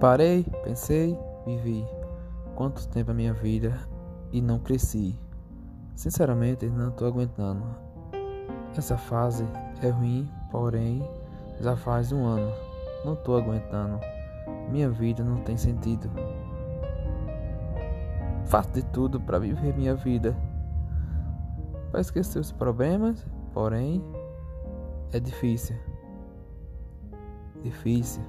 Parei, pensei, vivi. Quanto tempo a minha vida e não cresci. Sinceramente, não estou aguentando. Essa fase é ruim, porém já faz um ano. Não estou aguentando. Minha vida não tem sentido. Faço de tudo para viver minha vida. Para esquecer os problemas, porém é difícil. Difícil.